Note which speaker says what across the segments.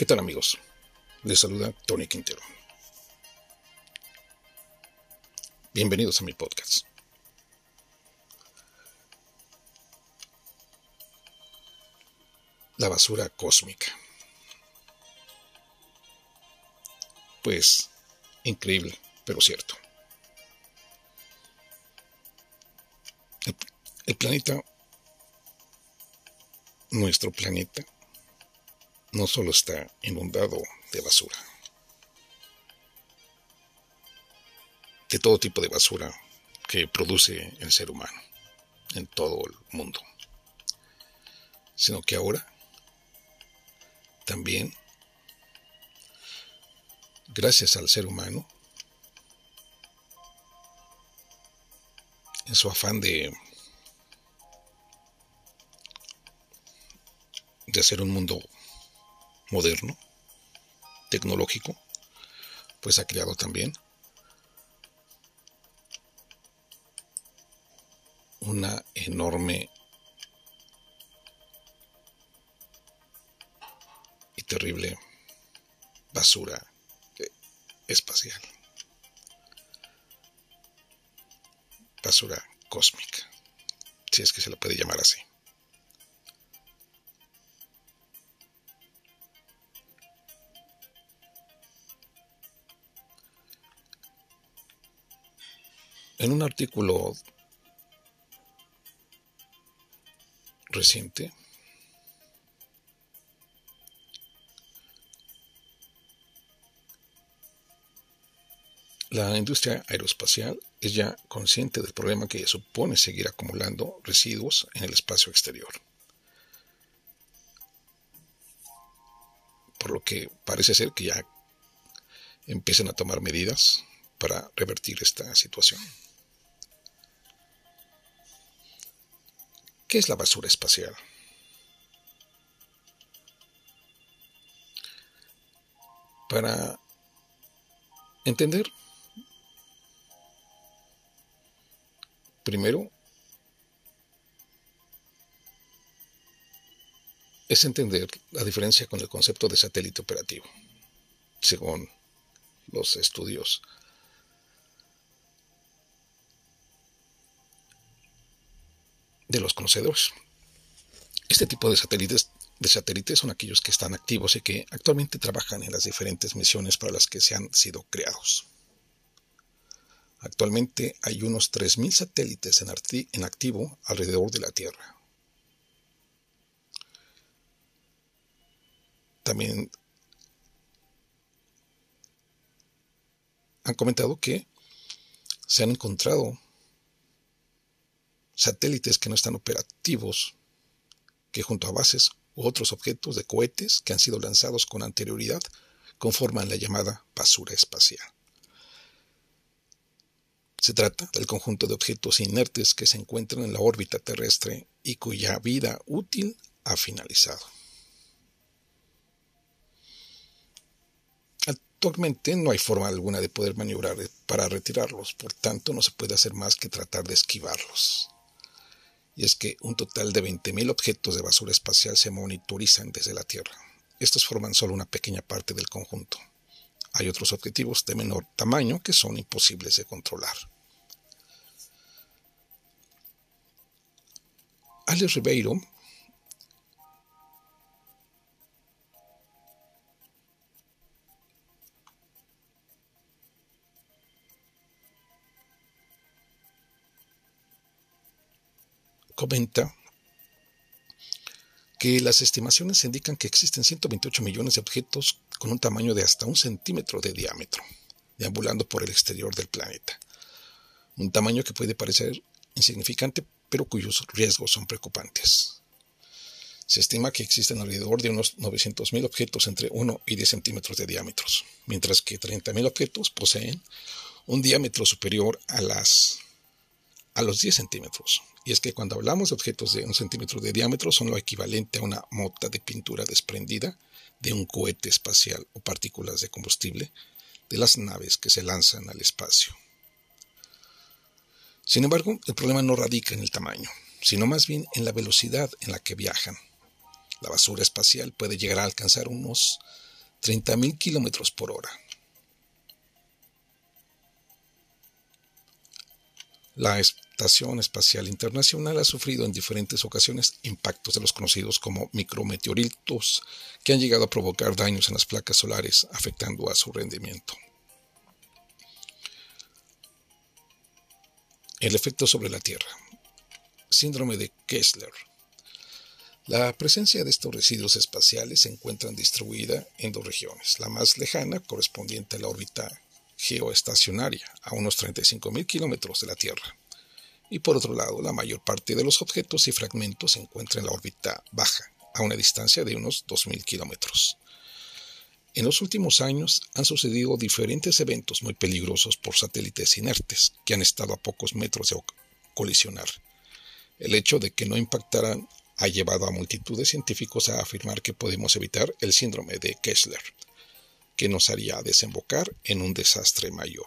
Speaker 1: ¿Qué tal amigos? Les saluda Tony Quintero. Bienvenidos a mi podcast. La basura cósmica. Pues increíble, pero cierto. El, el planeta, nuestro planeta, no solo está inundado de basura, de todo tipo de basura que produce el ser humano en todo el mundo, sino que ahora también, gracias al ser humano, en su afán de, de hacer un mundo moderno, tecnológico, pues ha creado también una enorme y terrible basura espacial. Basura cósmica, si es que se la puede llamar así. En un artículo reciente, la industria aeroespacial es ya consciente del problema que supone seguir acumulando residuos en el espacio exterior. Por lo que parece ser que ya empiezan a tomar medidas para revertir esta situación. ¿Qué es la basura espacial? Para entender, primero, es entender la diferencia con el concepto de satélite operativo, según los estudios de los conocedores. Este tipo de satélites, de satélites son aquellos que están activos y que actualmente trabajan en las diferentes misiones para las que se han sido creados. Actualmente hay unos 3.000 satélites en, en activo alrededor de la Tierra. También han comentado que se han encontrado satélites que no están operativos, que junto a bases u otros objetos de cohetes que han sido lanzados con anterioridad conforman la llamada basura espacial. Se trata del conjunto de objetos inertes que se encuentran en la órbita terrestre y cuya vida útil ha finalizado. Actualmente no hay forma alguna de poder maniobrar para retirarlos, por tanto no se puede hacer más que tratar de esquivarlos y es que un total de 20.000 objetos de basura espacial se monitorizan desde la Tierra. Estos forman solo una pequeña parte del conjunto. Hay otros objetivos de menor tamaño que son imposibles de controlar. Alex Ribeiro comenta que las estimaciones indican que existen 128 millones de objetos con un tamaño de hasta un centímetro de diámetro, deambulando por el exterior del planeta. Un tamaño que puede parecer insignificante, pero cuyos riesgos son preocupantes. Se estima que existen alrededor de unos 900.000 objetos entre 1 y 10 centímetros de diámetros, mientras que 30.000 objetos poseen un diámetro superior a, las, a los 10 centímetros. Y es que cuando hablamos de objetos de un centímetro de diámetro son lo equivalente a una mota de pintura desprendida de un cohete espacial o partículas de combustible de las naves que se lanzan al espacio. Sin embargo, el problema no radica en el tamaño, sino más bien en la velocidad en la que viajan. La basura espacial puede llegar a alcanzar unos 30.000 kilómetros por hora. La Estación Espacial Internacional ha sufrido en diferentes ocasiones impactos de los conocidos como micrometeoritos que han llegado a provocar daños en las placas solares afectando a su rendimiento. El efecto sobre la Tierra. Síndrome de Kessler. La presencia de estos residuos espaciales se encuentra distribuida en dos regiones. La más lejana, correspondiente a la órbita geoestacionaria, a unos 35.000 kilómetros de la Tierra. Y por otro lado, la mayor parte de los objetos y fragmentos se encuentra en la órbita baja, a una distancia de unos 2.000 kilómetros. En los últimos años han sucedido diferentes eventos muy peligrosos por satélites inertes que han estado a pocos metros de colisionar. El hecho de que no impactaran ha llevado a multitud de científicos a afirmar que podemos evitar el síndrome de Kessler, que nos haría desembocar en un desastre mayor.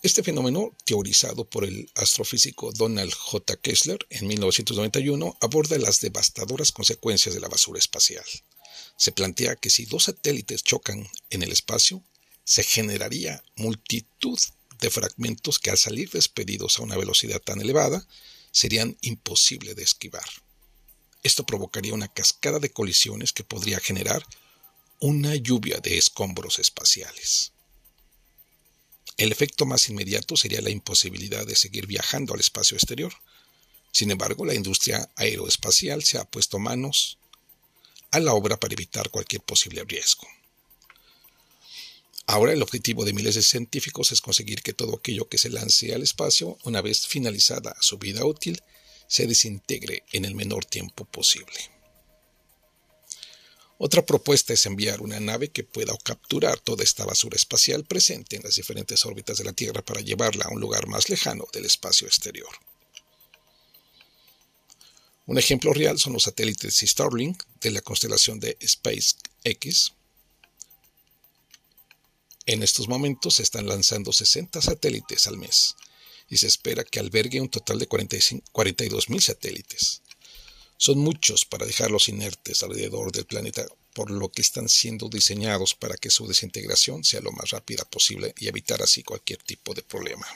Speaker 1: Este fenómeno, teorizado por el astrofísico Donald J. Kessler en 1991, aborda las devastadoras consecuencias de la basura espacial. Se plantea que si dos satélites chocan en el espacio, se generaría multitud de fragmentos que al salir despedidos a una velocidad tan elevada serían imposibles de esquivar. Esto provocaría una cascada de colisiones que podría generar una lluvia de escombros espaciales. El efecto más inmediato sería la imposibilidad de seguir viajando al espacio exterior. Sin embargo, la industria aeroespacial se ha puesto manos a la obra para evitar cualquier posible riesgo. Ahora el objetivo de miles de científicos es conseguir que todo aquello que se lance al espacio, una vez finalizada su vida útil, se desintegre en el menor tiempo posible. Otra propuesta es enviar una nave que pueda capturar toda esta basura espacial presente en las diferentes órbitas de la Tierra para llevarla a un lugar más lejano del espacio exterior. Un ejemplo real son los satélites Starlink de la constelación de SpaceX. En estos momentos se están lanzando 60 satélites al mes, y se espera que albergue un total de 42.000 satélites. Son muchos para dejarlos inertes alrededor del planeta, por lo que están siendo diseñados para que su desintegración sea lo más rápida posible y evitar así cualquier tipo de problema.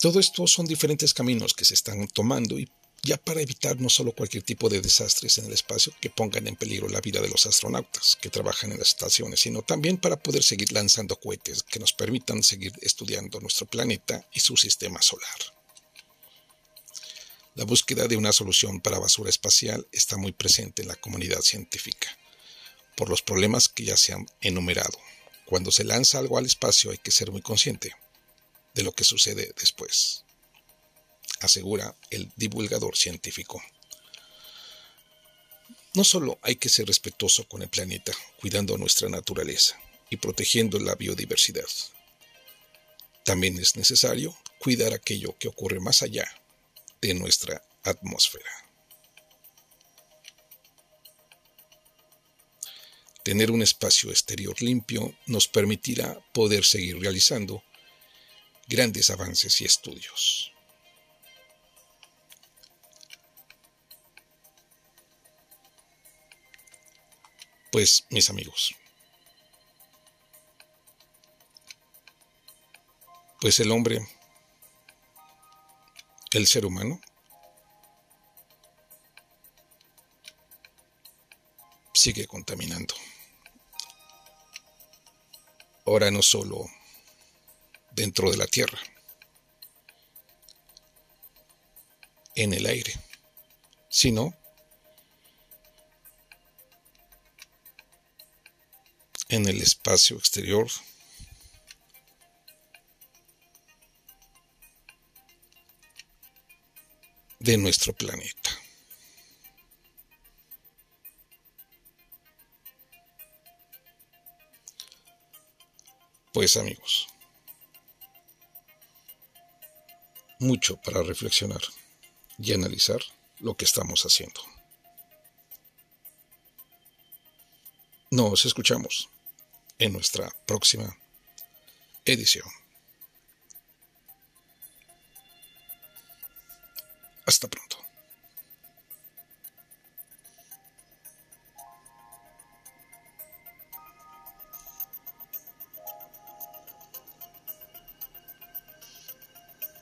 Speaker 1: Todo esto son diferentes caminos que se están tomando y ya para evitar no solo cualquier tipo de desastres en el espacio que pongan en peligro la vida de los astronautas que trabajan en las estaciones, sino también para poder seguir lanzando cohetes que nos permitan seguir estudiando nuestro planeta y su sistema solar. La búsqueda de una solución para basura espacial está muy presente en la comunidad científica, por los problemas que ya se han enumerado. Cuando se lanza algo al espacio hay que ser muy consciente de lo que sucede después asegura el divulgador científico. No solo hay que ser respetuoso con el planeta, cuidando nuestra naturaleza y protegiendo la biodiversidad. También es necesario cuidar aquello que ocurre más allá de nuestra atmósfera. Tener un espacio exterior limpio nos permitirá poder seguir realizando grandes avances y estudios. Pues, mis amigos, pues el hombre, el ser humano, sigue contaminando. Ahora no solo dentro de la tierra, en el aire, sino en el espacio exterior. De nuestro planeta. Pues amigos, mucho para reflexionar y analizar lo que estamos haciendo. Nos escuchamos en nuestra próxima edición. Hasta pronto.